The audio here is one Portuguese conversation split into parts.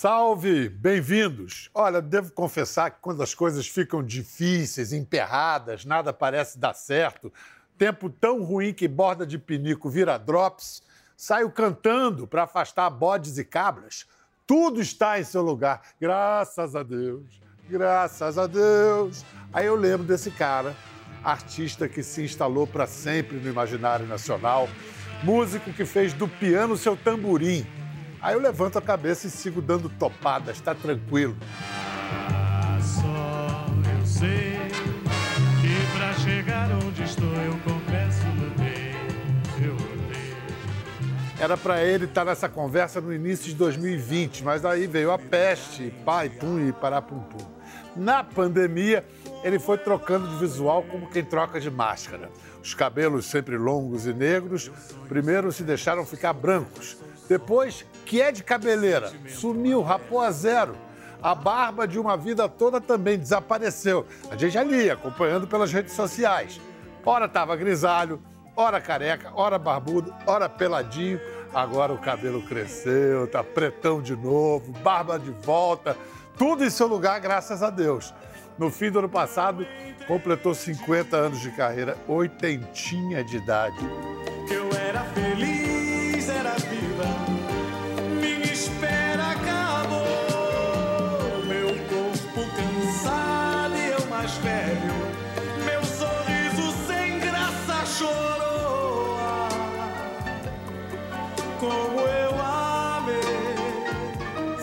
Salve, bem-vindos. Olha, devo confessar que quando as coisas ficam difíceis, emperradas, nada parece dar certo, tempo tão ruim que borda de pinico vira drops, saio cantando para afastar bodes e cabras. Tudo está em seu lugar, graças a Deus, graças a Deus. Aí eu lembro desse cara, artista que se instalou para sempre no imaginário nacional, músico que fez do piano seu tamborim Aí eu levanto a cabeça e sigo dando topadas, tá tranquilo. Ah, só eu sei que pra chegar onde estou eu confesso lutei, eu lutei. Era para ele estar tá nessa conversa no início de 2020, mas aí veio a peste, pai, pum e parapum pum. Na pandemia, ele foi trocando de visual como quem troca de máscara. Os cabelos sempre longos e negros, primeiro se deixaram ficar brancos depois, que é de cabeleira, sumiu, rapou a zero. A barba de uma vida toda também desapareceu. A gente ali, acompanhando pelas redes sociais. Ora estava grisalho, ora careca, ora barbudo, ora peladinho. Agora o cabelo cresceu, tá pretão de novo, barba de volta, tudo em seu lugar, graças a Deus. No fim do ano passado, completou 50 anos de carreira, oitentinha de idade.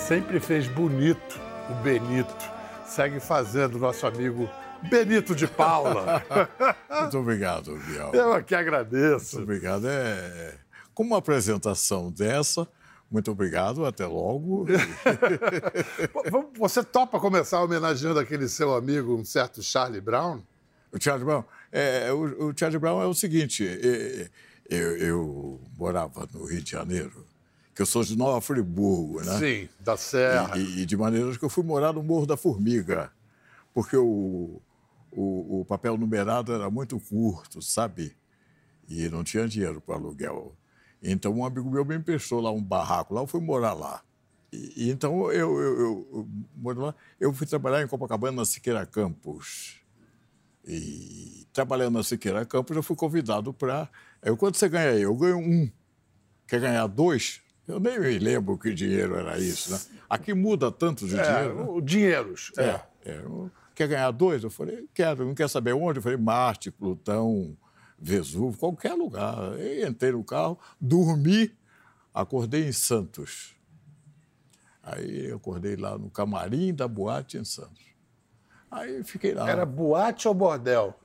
Sempre fez bonito o Benito. Segue fazendo nosso amigo Benito de Paula. Muito obrigado, Biel. Eu aqui agradeço. Muito obrigado. É... Com uma apresentação dessa, muito obrigado, até logo. Você topa começar homenageando aquele seu amigo, um certo Charlie Brown? O Charlie Brown? É, o, o Charlie Brown é o seguinte: eu, eu morava no Rio de Janeiro que eu sou de Nova Friburgo, né? Sim, da Serra. E, e, de maneira que eu fui morar no Morro da Formiga, porque o, o, o, papel numerado era muito curto, sabe? E não tinha dinheiro para aluguel. Então um amigo meu me emprestou lá um barraco, lá eu fui morar lá. E, então eu, eu, eu, eu, lá, eu fui trabalhar em Copacabana, na Siqueira Campos. E trabalhando na Siqueira Campos, eu fui convidado para. Eu, quando você ganha? Eu ganho um. Quer ganhar dois? Eu nem me lembro que dinheiro era isso, né? Aqui muda tanto de é, dinheiro. Né? Dinheiros. É. é. é. Quer ganhar dois? Eu falei, quero. Não quer saber onde? Eu falei, Marte, Plutão, Vesúvio, qualquer lugar. Eu entrei no carro, dormi, acordei em Santos. Aí acordei lá no camarim da boate em Santos. Aí fiquei lá. Era boate ou bordel?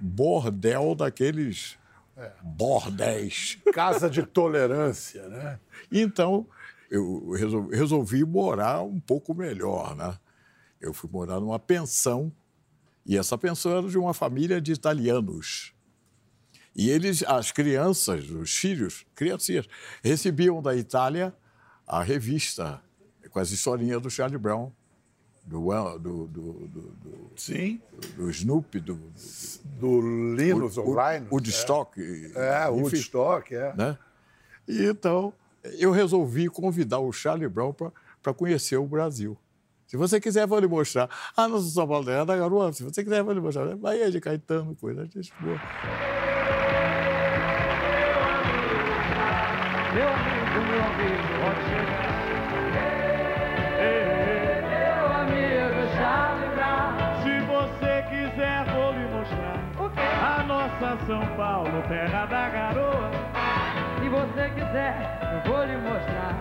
Bordel daqueles é. bordéis. Casa de tolerância, né? Então, eu resolvi, resolvi morar um pouco melhor, né? Eu fui morar numa pensão, e essa pensão era de uma família de italianos. E eles, as crianças, os filhos, criancinhas, recebiam da Itália a revista com as historinhas do Charlie Brown do, do, do, do, Sim. do, Snoopy, do, do, Linus ou Linus. Woodstock. É, o Woodstock, é. Né? E então eu resolvi convidar o Charlie Brown para conhecer o Brasil. Se você quiser, vou lhe mostrar. Ah, não sou São Paulo, é da Garoa. Se você quiser, vou lhe mostrar. Bahia de Caetano, coisa de boa. Meu amigo, meu amigo, pode São Paulo, terra da garoa. Se você quiser, eu vou lhe mostrar.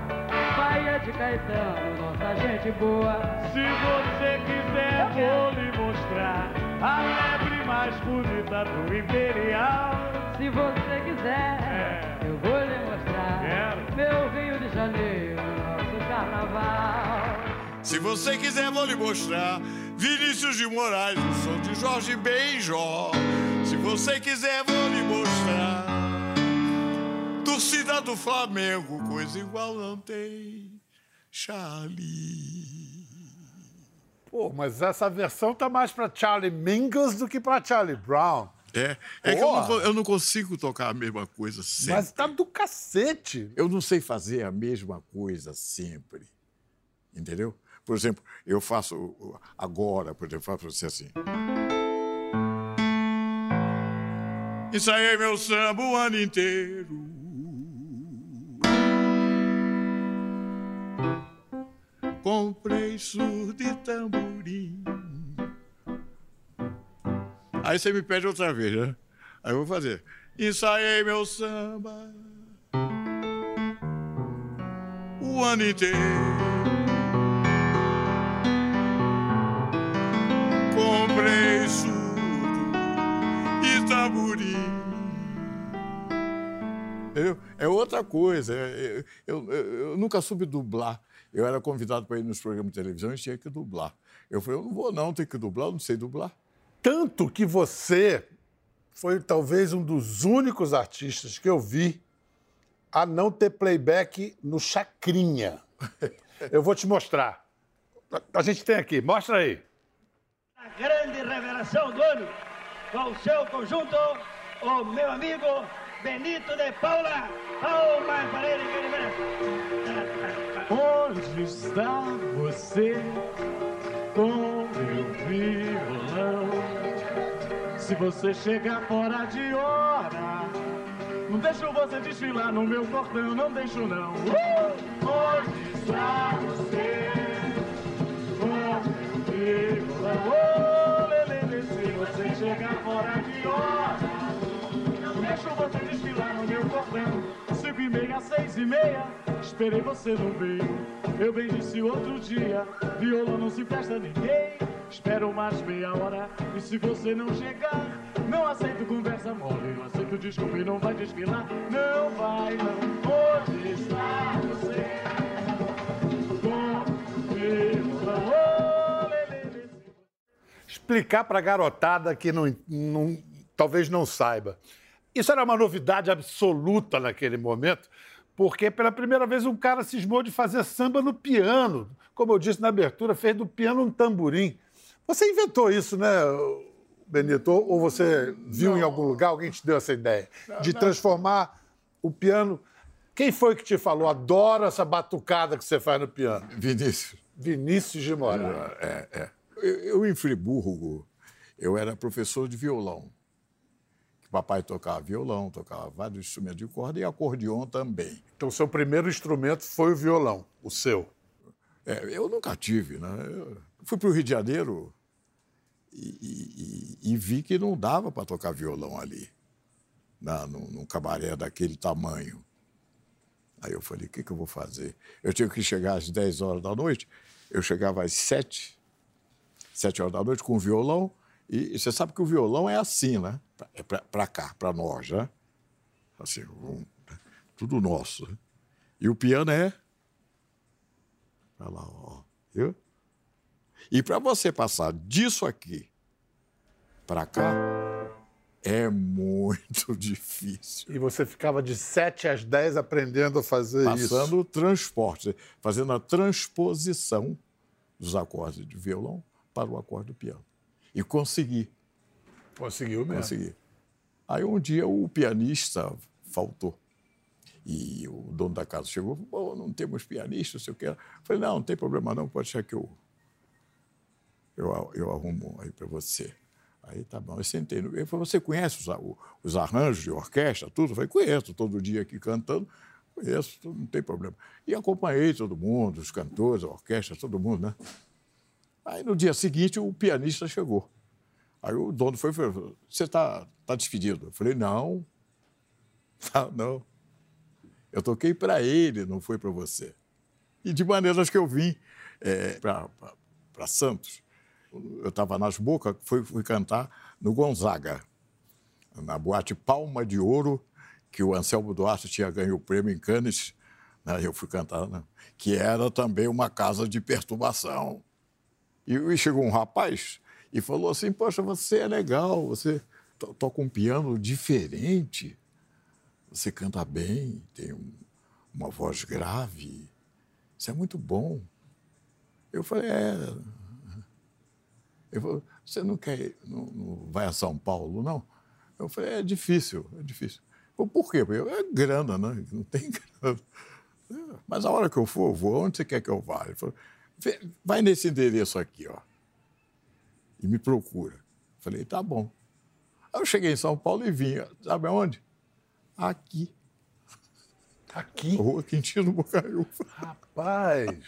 Bahia de Caetano, nossa gente boa. Se você quiser, vou lhe mostrar. A lebre mais bonita do Imperial. Se você quiser, é. eu vou lhe mostrar. Quero. Meu Rio de Janeiro, nosso carnaval. Se você quiser, vou lhe mostrar. Vinícius de Moraes, o som de Jorge Benjó. Se você quiser, vou lhe mostrar. Torcida do Flamengo, coisa igual não tem. Charlie. Pô, mas essa versão tá mais pra Charlie Mingus do que pra Charlie Brown. É, é que eu não, eu não, consigo tocar a mesma coisa sempre. Mas tá do cacete. Eu não sei fazer a mesma coisa sempre. Entendeu? Por exemplo, eu faço agora, por exemplo, faço você assim. Ensaiei meu samba o ano inteiro. Comprei surdo e tamborim. Aí você me pede outra vez, né? Aí eu vou fazer. Ensaiei meu samba o ano inteiro. Comprei surdo tamborim. Entendeu? É outra coisa. Eu, eu, eu, eu nunca soube dublar. Eu era convidado para ir nos programas de televisão e tinha que dublar. Eu falei, eu não vou não, tem que dublar, eu não sei dublar. Tanto que você foi talvez um dos únicos artistas que eu vi a não ter playback no Chacrinha. Eu vou te mostrar. A gente tem aqui, mostra aí. A grande revelação do ano com o seu conjunto, o meu amigo Benito de Paula. Palmas para ele que ele merece. Onde está você com meu violão? Se você chegar fora de hora, não deixo você desfilar no meu cordão, não deixo não. Uh! Onde está você com meu violão? Você chegar fora de hora, não deixo você desfilar no meu cordão. Cinco e meia, seis e meia, esperei você não veio. Eu bem disse outro dia, violão não se presta ninguém. Espero mais meia hora, e se você não chegar, não aceito conversa mole. Não aceito desculpa e não vai desfilar. Não vai, não. Onde está você? Explicar para a garotada que não, não- talvez não saiba. Isso era uma novidade absoluta naquele momento, porque pela primeira vez um cara cismou de fazer samba no piano. Como eu disse na abertura, fez do piano um tamborim. Você inventou isso, né, Benito? Ou você viu em algum lugar, alguém te deu essa ideia? de transformar o piano. Quem foi que te falou? Adoro essa batucada que você faz no piano. Vinícius. Vinícius de Moraes. É, é. Eu, eu, em Friburgo, eu era professor de violão. Papai tocava violão, tocava vários instrumentos de corda e acordeon também. Então, seu primeiro instrumento foi o violão, o seu. É, eu nunca tive, né? Eu fui para o Rio de Janeiro e, e- e vi que não dava para tocar violão ali, na, num, num cabaré daquele tamanho. Aí eu falei, o que, que eu vou fazer? Eu tinha que chegar às 10 horas da noite, eu chegava às 7, 7 horas da noite com o violão, e, e você sabe que o violão é assim, né? É para cá, para nós, né? Assim, um- tudo nosso. né? E o piano é Olha lá, ó. Viu? E para você passar disso aqui para cá, é muito difícil. E você ficava de 7 às 10 aprendendo a fazer isso. Passando o transporte, fazendo a transposição dos acordes de violão para o acorde do piano. E consegui, Conseguiu mesmo. consegui. Aí um dia o pianista faltou. E o dono da casa chegou e falou, "Pô, não temos pianista, não sei o que. Eu falei, não, não tem problema não, pode ser que eu, eu, eu arrumo aí para você. Aí tá bom, eu sentei. Ele falou, você conhece os, os arranjos de orquestra, tudo? Eu falei, conheço, todo dia aqui cantando, conheço, não tem problema. E acompanhei todo mundo, os cantores, a orquestra, todo mundo, né? Aí no dia seguinte o pianista chegou. Aí o dono foi e falou, você está tá despedido? Eu falei, não, tá, não. Eu toquei para ele, não foi para você. E de maneiras que eu vim para Santos. Eu estava nas bocas, fui, fui cantar no Gonzaga, na boate Palma de Ouro, que o Anselmo Duarte tinha ganho o prêmio em Cannes. Né? Eu fui cantar, né? que era também uma casa de perturbação. E, chegou um rapaz e falou assim: Poxa, você é legal, você to- toca um piano diferente, você canta bem, tem um- uma voz grave, isso é muito bom. Eu falei: É. Ele falou: Você não quer, não, não vai a São Paulo, não? Eu falei: É difícil, é difícil. Ele falou, Por quê? Eu, é grana, né? Não tem grana. Mas a hora que eu for, eu vou. Onde você quer que eu vá? Ele falou, vai nesse endereço aqui, ó. E me procura. Falei, tá bom. Aí eu cheguei em São Paulo e vim. Sabe aonde? Aqui. Aqui? Rua Quintino Bocaiúva. Rapaz!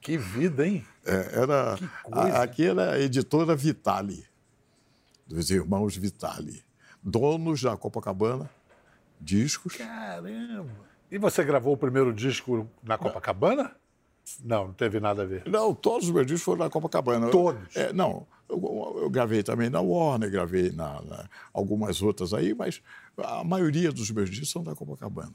que vida, hein? É, era, Que coisa. a- aqui era a editora Vitali, dos irmãos Vitali. Donos da Copacabana, discos. Caramba! E você gravou o primeiro disco na Copacabana? Não, não teve nada a ver. Não, todos os meus discos foram na Copacabana. Todos? É, não, eu, eu gravei também na Warner, gravei na, na- algumas outras aí, mas a maioria dos meus discos são da Copacabana.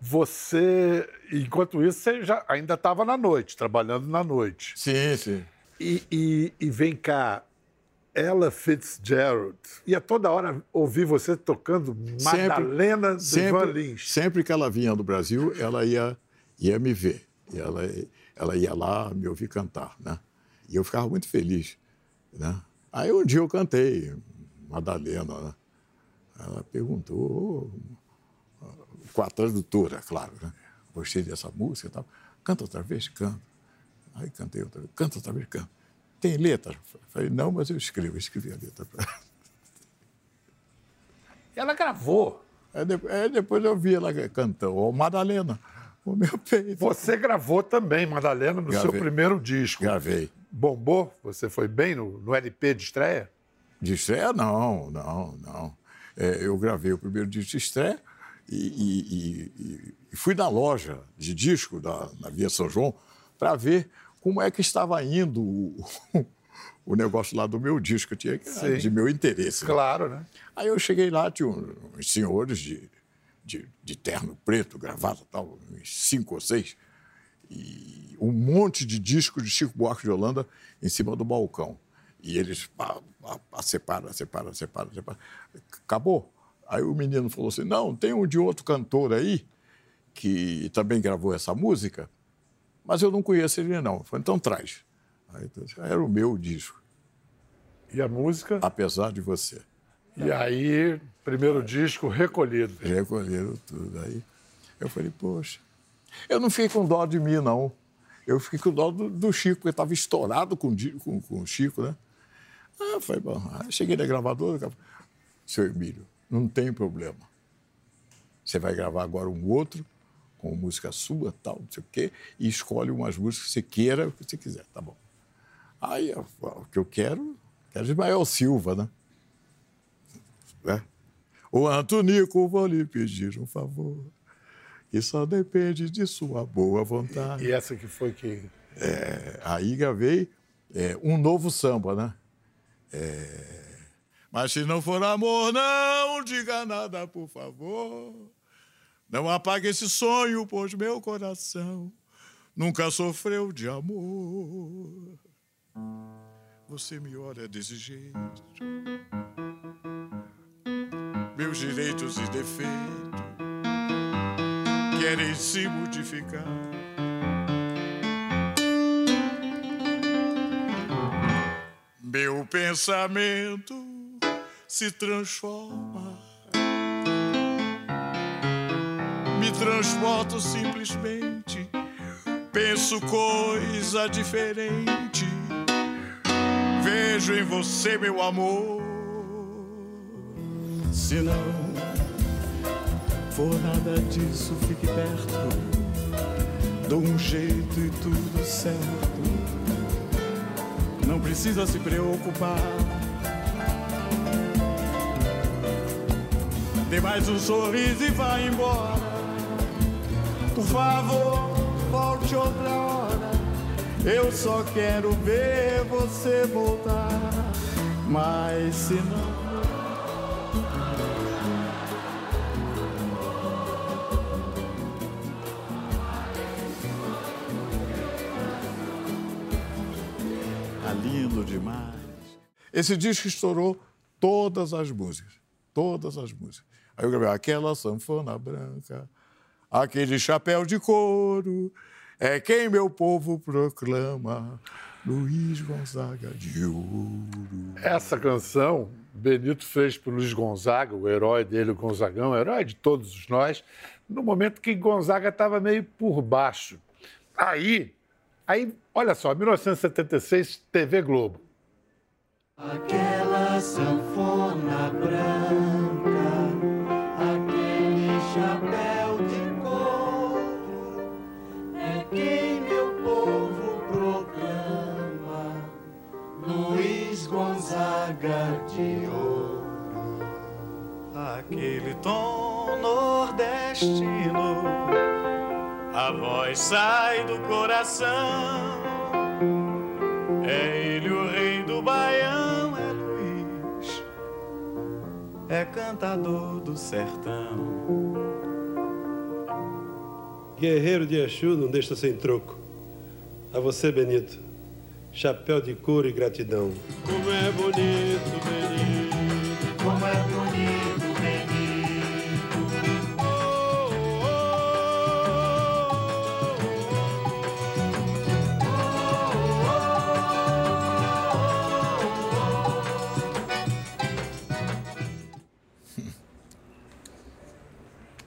Você, enquanto isso, você já ainda estava na noite, trabalhando na noite. Sim, sim. E, e- e vem cá, Ella Fitzgerald. Ia toda hora ouvir você tocando Madalena do Van sempre, Lins. sempre que ela vinha do Brasil, ela ia, ia me ver. E ela, ela ia lá me ouvir cantar, né? E eu ficava muito feliz, né? Aí um dia eu cantei Madalena, né? Ela perguntou, com a tradutora, claro, né? Gostei dessa música e tal. Canta outra vez? Canta. Aí cantei outra vez. Canta outra vez? Canta. Tem letra? Falei, não, mas eu escrevo. Eu escrevi a letra para ela. Ela gravou. Aí de- aí depois eu vi ela cantando, Madalena, o meu peito. Você gravou também Madalena no seu Gravei. primeiro disco. Gravei. Bombou? Você foi bem no, no LP de estreia? De estreia, não, não, não. É, eu gravei o primeiro disco de estreia e, e- e- e- fui na loja de disco da, na Via São João para ver como é que estava indo o, o negócio lá do meu disco, tinha que, de meu interesse. né? Claro, né? Aí eu cheguei lá, tinha uns senhores de, de, de terno preto, gravata tal, uns cinco ou seis, e um monte de discos de Chico Buarque de Holanda em cima do balcão. E eles pá, pá, pá, separa, separa, separa, separa. Acabou. Aí o menino falou assim: não, tem um de outro cantor aí que também gravou essa música, mas eu não conheço ele, não. Eu falei, então traz. Aí, era o meu disco, E a música? apesar de você. E aí, primeiro disco recolhido. recolheram tudo. Aí eu falei, poxa, eu não fiquei com dó de mim, não. Eu fiquei com dó do, do Chico, porque estava estourado com, com, com o Chico, né? Ah, foi bom. Aí cheguei na gravadora, seu Emílio, não tem problema. Você vai gravar agora um outro, com música sua, tal, não sei o quê, e escolhe umas músicas que você queira, o que você quiser, tá bom. Aí o que eu quero, quero Ismael Silva, né? Né? O Antonico, vou lhe pedir um favor, que só depende de sua boa vontade. E essa que foi que. É, aí gravei é, um novo samba, né? É, Mas se não for amor, não diga nada, por favor. Não apague esse sonho, pois meu coração nunca sofreu de amor. Você me olha desse jeito. Meus direitos e defeitos querem se modificar. Meu pensamento se transforma. Me transporto simplesmente. Penso coisa diferente. Vejo em você, meu amor. Se não for nada disso, fique perto. Dou um jeito e tudo certo. Não precisa se preocupar. Dê mais um sorriso e vá embora. Por favor, volte outra hora. Eu só quero ver você voltar. Mas se não. Tá lindo demais. Esse disco estourou todas as músicas. Todas as músicas. Aí eu gravei aquela sanfona branca, aquele chapéu de couro, é quem meu povo proclama, Luiz Gonzaga de ouro. Essa canção, Benito fez para o Luiz Gonzaga, o herói dele, o Gonzagão, o herói de todos nós, no momento que Gonzaga estava meio por baixo. Aí, aí, olha só, 1976, TV Globo. Aquela sanfona branca, Gonzaga de Ouro. Aquele tom nordestino, a voz sai do coração. É ele o rei do baião, é Luiz, é cantador do sertão. Guerreiro de Exu não deixa sem troco. A você, Benito, chapéu de couro e gratidão. Como é bonito, Benito. Como é bonito, Benito.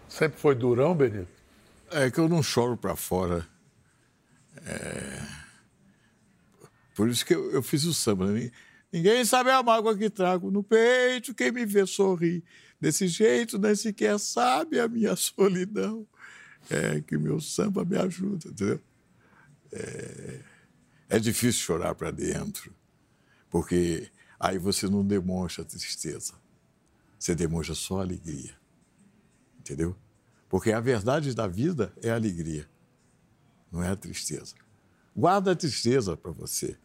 Sempre foi durão, Benito? É que eu não choro para fora. É... Por isso que eu, eu fiz o samba. Né? Ninguém sabe a mágoa que trago no peito, quem me vê sorrir. Desse jeito, nem sequer sabe a minha solidão. É que meu samba me ajuda, entendeu? É, é difícil chorar para dentro, porque aí você não demonstra tristeza, você demonstra só alegria, entendeu? Porque a verdade da vida é a alegria, não é a tristeza. Guarda a tristeza para você,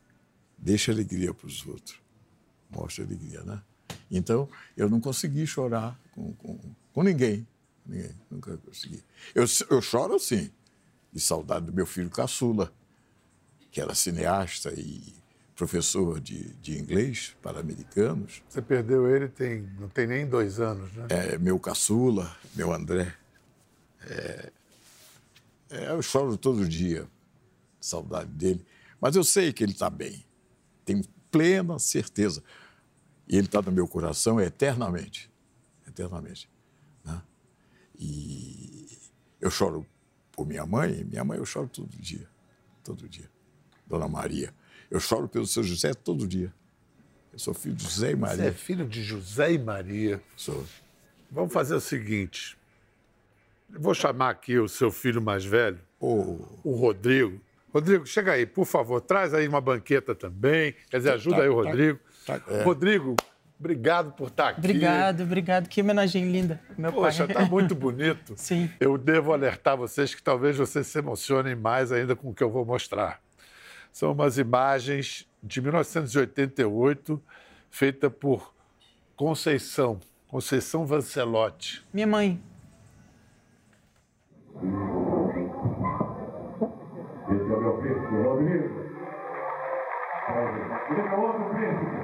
deixa alegria para os outros. Mostra alegria, né? Então, eu não consegui chorar com, com, com ninguém. ninguém. Nunca consegui. Eu, eu choro, sim, de saudade do meu filho caçula, que era cineasta e professor de, de inglês para americanos. Você perdeu ele tem, não tem nem dois anos, né? É, meu caçula, meu André. É, é, eu choro todo dia, saudade dele. Mas eu sei que ele está bem. Tenho plena certeza. E ele está no meu coração eternamente. Eternamente. Né? E eu choro por minha mãe. Minha mãe eu choro todo dia. Todo dia. Dona Maria. Eu choro pelo seu José todo dia. Eu sou filho de José e Maria. Você é filho de José e Maria. Sou. Vamos fazer o seguinte. Eu vou chamar aqui o seu filho mais velho, Oh, o Rodrigo. Rodrigo, chega aí, por favor, traz aí uma banqueta também. Quer dizer, ajuda aí o Rodrigo. tá, é. Rodrigo, obrigado por estar aqui. Obrigado, obrigado. Que homenagem linda, meu Poxa, pai. tá muito bonito. Sim. Eu devo alertar vocês que talvez vocês se emocionem mais ainda com o que eu vou mostrar. São umas imagens de 1988, feita por Conceição, Conceição Vancelotti. Minha mãe. Esse é o meu príncipe, Rodrigo. Esse é meu outro príncipe.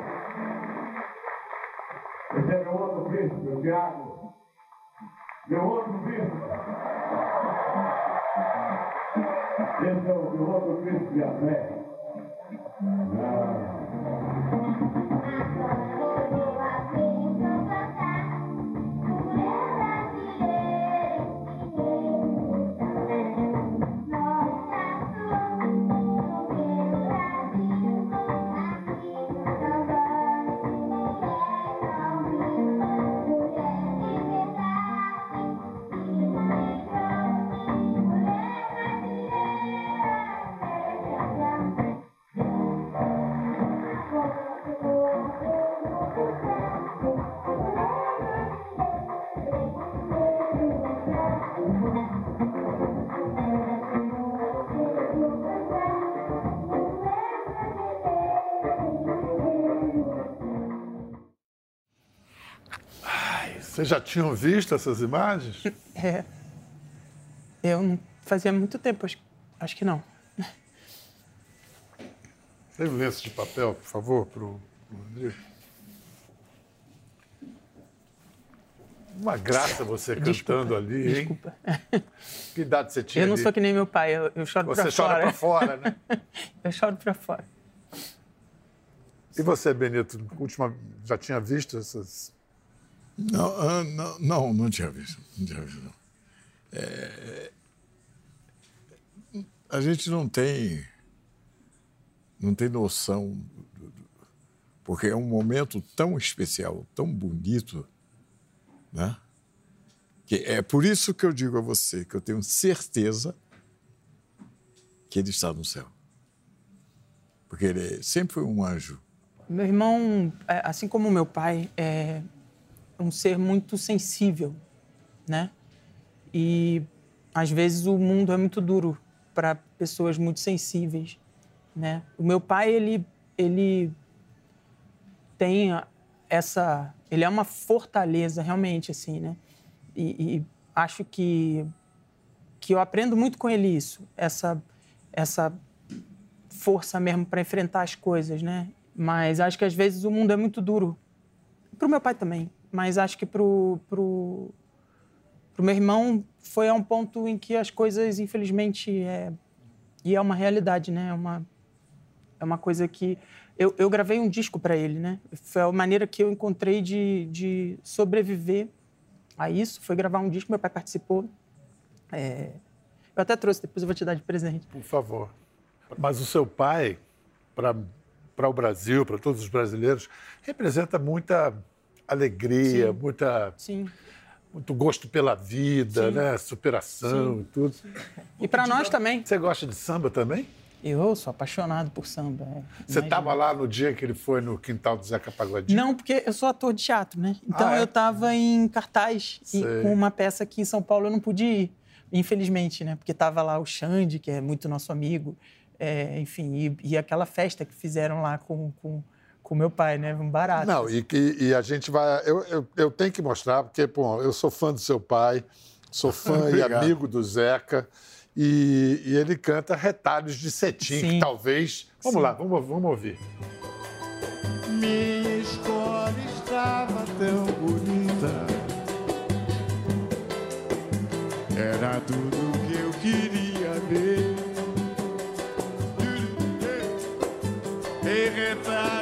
Esse é meu outro príncipe, o Tiago. Meu outro príncipe. Esse é o meu outro príncipe, André. Ah. Vocês já tinham visto essas imagens? É. Eu não fazia muito tempo, acho, acho que não. Tem um lenço de papel, por favor, para o Rodrigo. Uma graça você cantando ali, hein? Desculpa. Que idade você tinha Eu não ali? sou que nem meu pai, eu, eu choro Você pra chora fora. para fora, né? Eu choro pra fora. E você, Benito, última, já tinha visto essas... Não, ah, não, não, não tinha visto. Não tinha visto, não. É, a gente não tem não tem noção do- do- porque é um momento tão especial, tão bonito, né? Que é por isso que eu digo a você que eu tenho certeza que ele está no céu. Porque ele sempre foi um anjo. Meu irmão, é, assim como meu pai, é um ser muito sensível, né? E às vezes o mundo é muito duro para pessoas muito sensíveis, né? O meu pai, ele ele tem essa, ele é uma fortaleza realmente assim, né? E, e acho que que eu aprendo muito com ele isso, essa essa força mesmo para enfrentar as coisas, né? Mas acho que às vezes o mundo é muito duro. Pro meu pai também, mas acho que pro, pro, pro meu irmão foi a um ponto em que as coisas, infelizmente, é, e é uma realidade, né? É uma, é uma coisa que eu, eu gravei um disco para ele, né? Foi a maneira que eu encontrei de, de sobreviver a isso, foi gravar um disco. Meu pai participou. É, eu até trouxe, depois eu vou te dar de presente. Por favor. Mas o seu pai, para o Brasil, para todos os brasileiros, representa muita alegria, Sim. muita, Sim. muito gosto pela vida, Sim. né? superação e tudo. E para nós também. Você gosta de samba também? Eu sou apaixonado por samba. é. Você estava lá no dia que ele foi no quintal do Zeca Pagodinho? Não, porque eu sou ator de teatro, né? Então Ah, é? eu estava em cartaz e com uma peça aqui em São Paulo eu não pude ir, infelizmente, né? Porque estava lá o Xande, que é muito nosso amigo, é, enfim, e, e aquela festa que fizeram lá com com com meu pai, né? Um barato. Não, e, que- e a gente vai. Eu, eu, eu tenho que mostrar, porque, pô, eu sou fã do seu pai, sou fã e amigo do Zeca, e, e ele canta retalhos de cetim, que talvez. Vamos Sim. lá, vamos, vamos ouvir. Minha escola estava tão bonita. Era tudo que eu queria ver. Em retalhos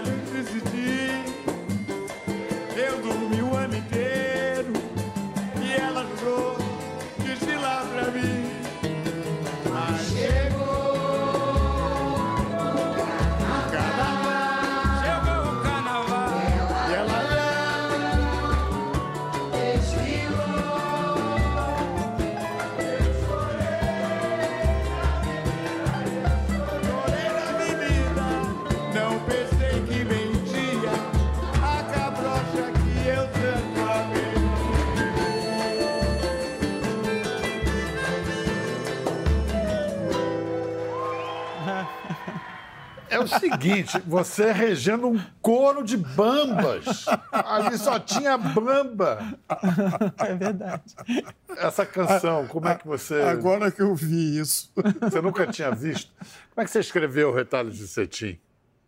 o seguinte, você regendo um coro de bambas. Ali só tinha bamba. É verdade. Essa canção, como é que você. Agora que eu vi isso. Você nunca tinha visto? Como é que você escreveu o Retalho de Cetim?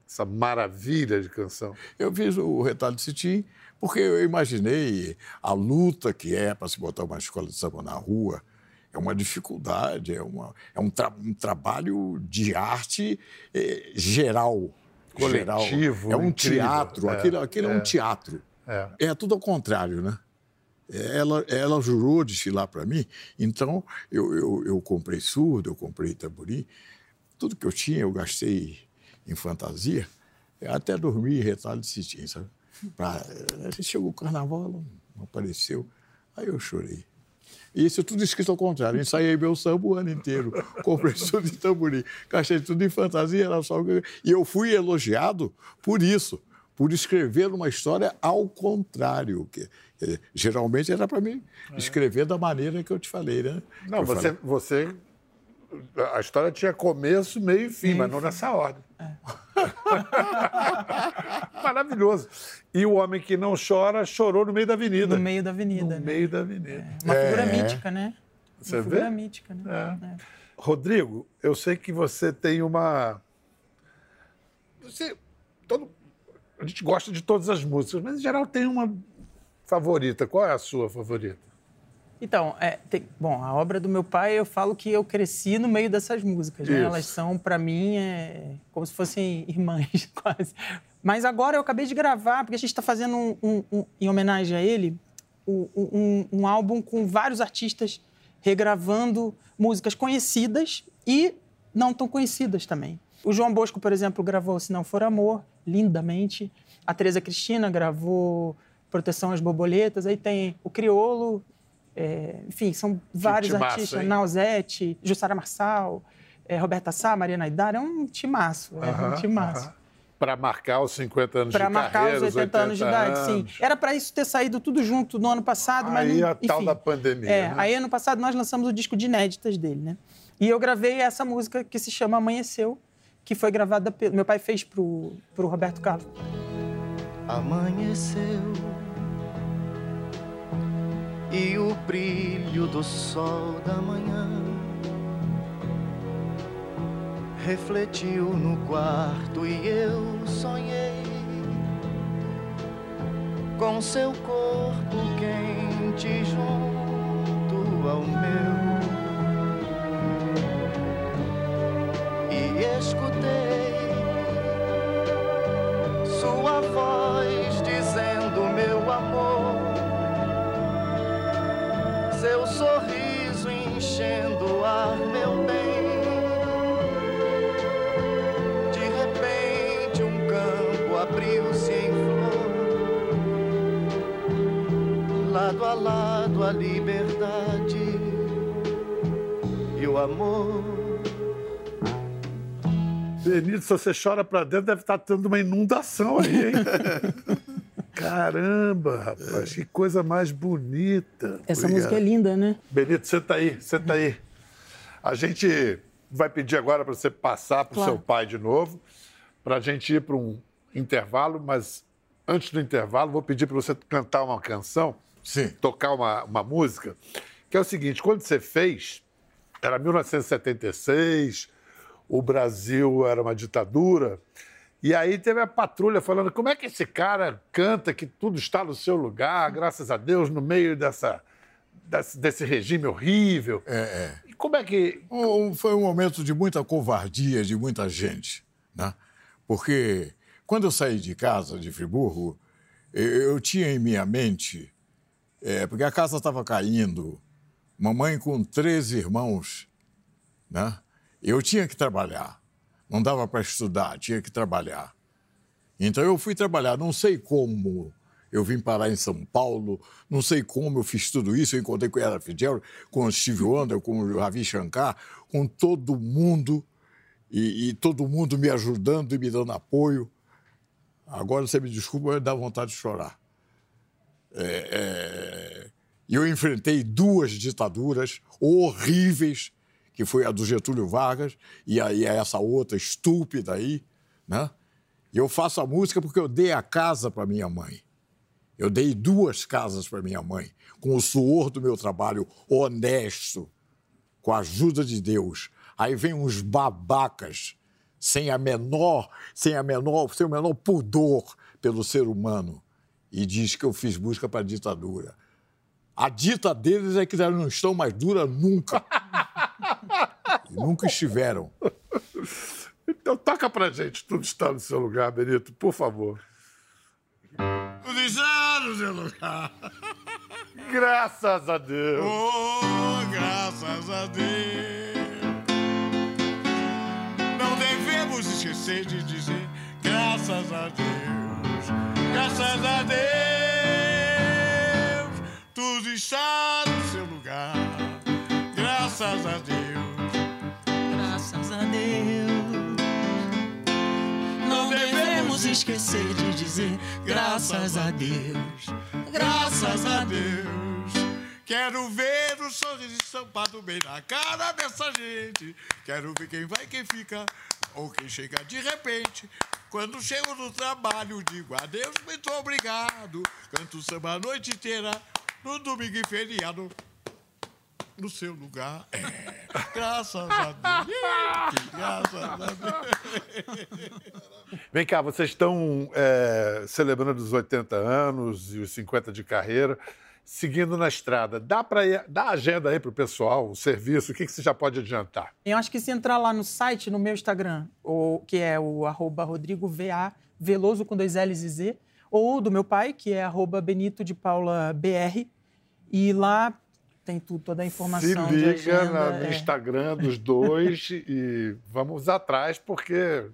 Essa maravilha de canção. Eu fiz o retalho de cetim porque eu imaginei a luta que é para se botar uma escola de samba na rua. É uma dificuldade, é, uma, é um, tra- um trabalho de arte eh, geral. geral. Coletivo, É um incrível. teatro, É, aquilo, aquilo é. um teatro. É. É tudo ao contrário, né? Ela, ela jurou desfilar para mim, então eu, eu, eu comprei surdo, eu comprei tamborim, tudo que eu tinha eu gastei em fantasia, até dormi em retalho de cetim, sabe? Pra, eh, chegou o carnaval, não apareceu, aí eu chorei. E isso é tudo escrito ao contrário. Ensaiei meu samba o ano inteiro. Comprei tudo de tamborim. Gastei tudo em fantasia. Era só... E eu fui elogiado por isso. Por escrever uma história ao contrário. Que, dizer, geralmente era para mim escrever da maneira que eu te falei, né? Não, você, falei, você. A história tinha começo, meio e fim, mas não nessa ordem. Maravilhoso. E o homem que não chora chorou no meio da avenida. No meio da avenida. No né? meio da avenida. Uma figura É. mítica, né? Você uma vê? figura mítica, né? É. Rodrigo, eu sei que você tem uma. Você. Todo... A gente gosta de todas as músicas, mas em geral tem uma favorita. Qual é a sua favorita? Então, é, tem- bom, a obra do meu pai, eu falo que eu cresci no meio dessas músicas. né? Elas são, para mim, é, como se fossem irmãs, quase. Mas agora eu acabei de gravar, porque a gente está fazendo, um, um- um- em homenagem a ele, um álbum com vários artistas regravando músicas conhecidas e não tão conhecidas também. O João Bosco, por exemplo, gravou Se Não For Amor, lindamente. A Teresa Cristina gravou Proteção às Borboletas. Aí tem o Criolo, é, enfim, são vários timaço, artistas. hein? Nausete, Jussara Marçal, é, Roberta Sá, Mariana Aidar. É um timaço, é um timaço. Para marcar os 50 anos Para de marcar carreira, os 80, anos de idade, sim. anos. Era para isso ter saído tudo junto no ano passado, mas Aí não, a tal enfim. da pandemia, É, né? aí ano passado nós lançamos o disco de inéditas dele, né? E eu gravei essa música que se chama Amanheceu, que foi gravada pelo meu pai fez pro pro Roberto Carlos. Amanheceu e o brilho do sol da manhã refletiu no quarto e eu sonhei com seu corpo quente junto ao meu. E escutei sua voz dizendo seu sorriso enchendo o ar, meu bem. De repente um campo abriu-se em flor, lado a lado a liberdade e o amor. Benito, se você chora pra dentro, deve estar tendo uma inundação aí, hein? Caramba, rapaz, que coisa mais bonita. Essa Obrigado. música é linda, né? Benito, senta aí, senta aí. A gente vai pedir agora para você passar para o Claro. seu pai de novo, para a gente ir para um intervalo, mas antes do intervalo, vou pedir para você cantar uma canção, Sim. tocar uma, uma música, que é o seguinte: quando você fez, era 1976, o Brasil era uma ditadura. E aí teve a patrulha falando como é que esse cara canta que tudo está no seu lugar, graças a Deus, no meio dessa, desse, desse regime horrível. É, é. E como é que. Um- foi um momento de muita covardia de muita gente, né? Porque quando eu saí de casa de Friburgo, eu, eu tinha em minha mente, é, porque a casa estava caindo, mamãe com três irmãos, né? Eu tinha que trabalhar, não dava para estudar, tinha que trabalhar. Então eu fui trabalhar, não sei como eu vim parar em São Paulo, não sei como eu fiz tudo isso. Eu encontrei com Ella Fitzgerald, com o Steve Wonder, com o Ravi Shankar, com todo mundo, e, e todo mundo me ajudando e me dando apoio. Agora você me desculpa, dá vontade de chorar. É, é, eu enfrentei duas ditaduras horríveis, que foi a do Getúlio Vargas e aí essa outra estúpida aí, né? Eu faço a música porque eu dei a casa para minha mãe. Eu dei duas casas para minha mãe, com o suor do meu trabalho honesto, com a ajuda de Deus. Aí vem uns babacas sem a menor, sem a menor, sem o menor pudor pelo ser humano e diz que eu fiz música para ditadura. A dita deles é que elas não estão mais duras nunca. E nunca estiveram. Então toca pra gente, tudo está no seu lugar, Benito, por favor. Tudo está no seu lugar. Graças a Deus. Oh, graças a Deus. Não devemos esquecer de dizer graças a Deus. Graças a Deus. Tudo está no seu lugar. Graças a Deus. Graças a Deus. Não devemos esquecer de dizer graças a Deus. Graças a Deus. Quero ver o sorriso estampado bem na cara dessa gente. Quero ver quem vai, quem fica ou quem chega de repente. Quando chego no trabalho, digo adeus, muito obrigado. Canto samba a noite inteira, no domingo e feriado. No seu lugar, é. Graças a Deus. Graças a Deus. Vem cá, vocês estão é, celebrando os 80 anos e os 50 de carreira, seguindo na estrada. Dá para dar a agenda aí para o pessoal, o serviço, o que, que você já pode adiantar? Eu acho que se entrar lá no site, no meu Instagram, ou, que é o arroba Rodrigo VA, Veloso com dois L's e Z, ou do meu pai, que é arroba Benito de Paula BR, e lá tem tudo, toda a Se informação. de liga agenda, na- no é. Instagram dos dois e vamos atrás, porque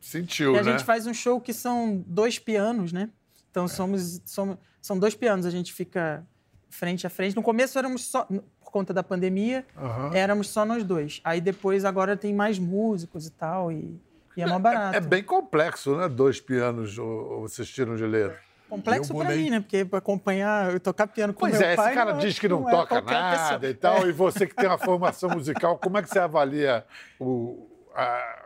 sentiu, E a né? gente faz um show que são dois pianos, né? Então É. somos, somos são dois pianos, a gente fica frente a frente. No começo éramos só por conta da pandemia, Aham. éramos só nós dois. Aí depois agora tem mais músicos e tal e, e é mais barato. É bem complexo, né? Dois pianos ou, vocês tiram de letra. Complexo pra mim, né? Porque pra acompanhar, eu tocar piano com Pois meu é, pai... esse cara não é- diz que não, é toca nada pessoa. e tal, É. e você que tem uma formação musical, como é que você avalia o, a-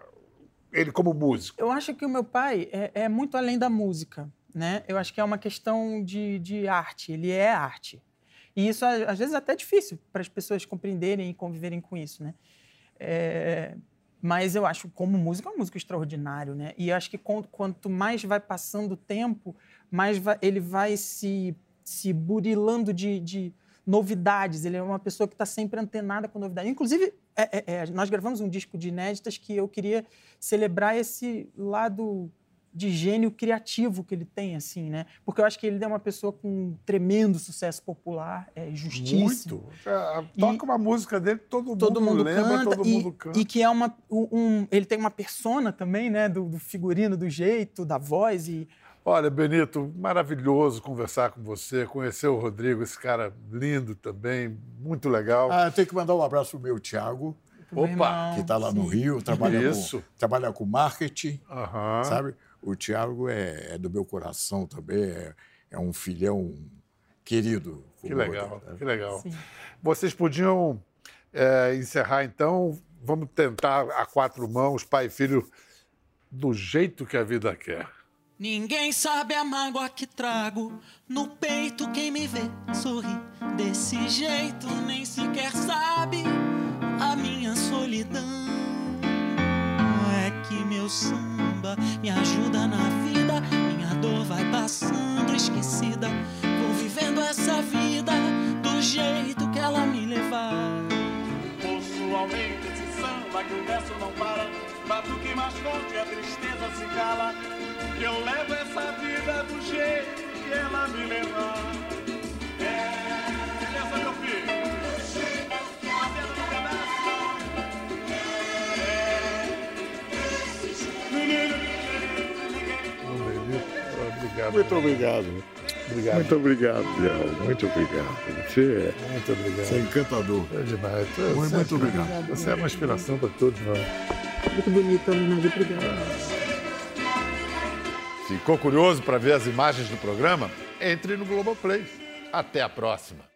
ele como músico? Eu acho que o meu pai é, é muito além da música, né? Eu acho que é uma questão de, de arte. Ele é arte. E isso, às vezes, é até difícil para as pessoas compreenderem e conviverem com isso, né? É, mas eu acho, como músico, é um músico extraordinário, né? E acho que quan- quanto mais vai passando o tempo, mais vai- ele vai se, se burilando de, de novidades. Ele é uma pessoa que está sempre antenada com novidades. Inclusive, é- é- é, nós gravamos um disco de inéditas que eu queria celebrar esse lado de gênio criativo que ele tem, assim, né? Porque eu acho que ele é uma pessoa com um tremendo sucesso popular, é justíssimo. Muito. É, Toca uma música dele, todo, Todo mundo lembra, canta, todo e, mundo canta. e que é uma um, um- ele tem uma persona também, né, do, do figurino, do jeito, da voz e Olha, Benito, maravilhoso conversar com você, conhecer o Rodrigo, esse cara lindo também, muito legal. Ah, tem que mandar um abraço pro meu Thiago, Opa, que está lá no sim. Rio, trabalha Isso. com, trabalha com marketing, Aham. sabe? O Thiago é, é do meu coração também, é, é um filhão querido. Que legal, outro, né? que legal. Sim. Vocês podiam é, encerrar, então, vamos tentar a quatro mãos, pai e filho, do jeito que a vida quer. Ninguém sabe a mágoa que trago no peito. Quem me vê sorri desse jeito nem sequer sabe a minha solidão. É que meu samba me ajuda na vida. Minha dor vai passando esquecida. Vou vivendo essa vida do jeito que ela me levar. Ouço aumente esse samba que o verso não para. Batuque mais forte, a tristeza se cala. Eu levo essa vida do jeito que ela me levar. Obrigado. Muito obrigado. Obrigado. Muito obrigado, Biel. Muito obrigado. Você é, Muito obrigado. você é encantador. É demais. Você- Muito, você- muito obrigado. Você é uma inspiração para todos nós. Muito bonito homenagem, obrigada. Ficou curioso para ver as imagens do programa? Entre no Globoplay. Até a próxima.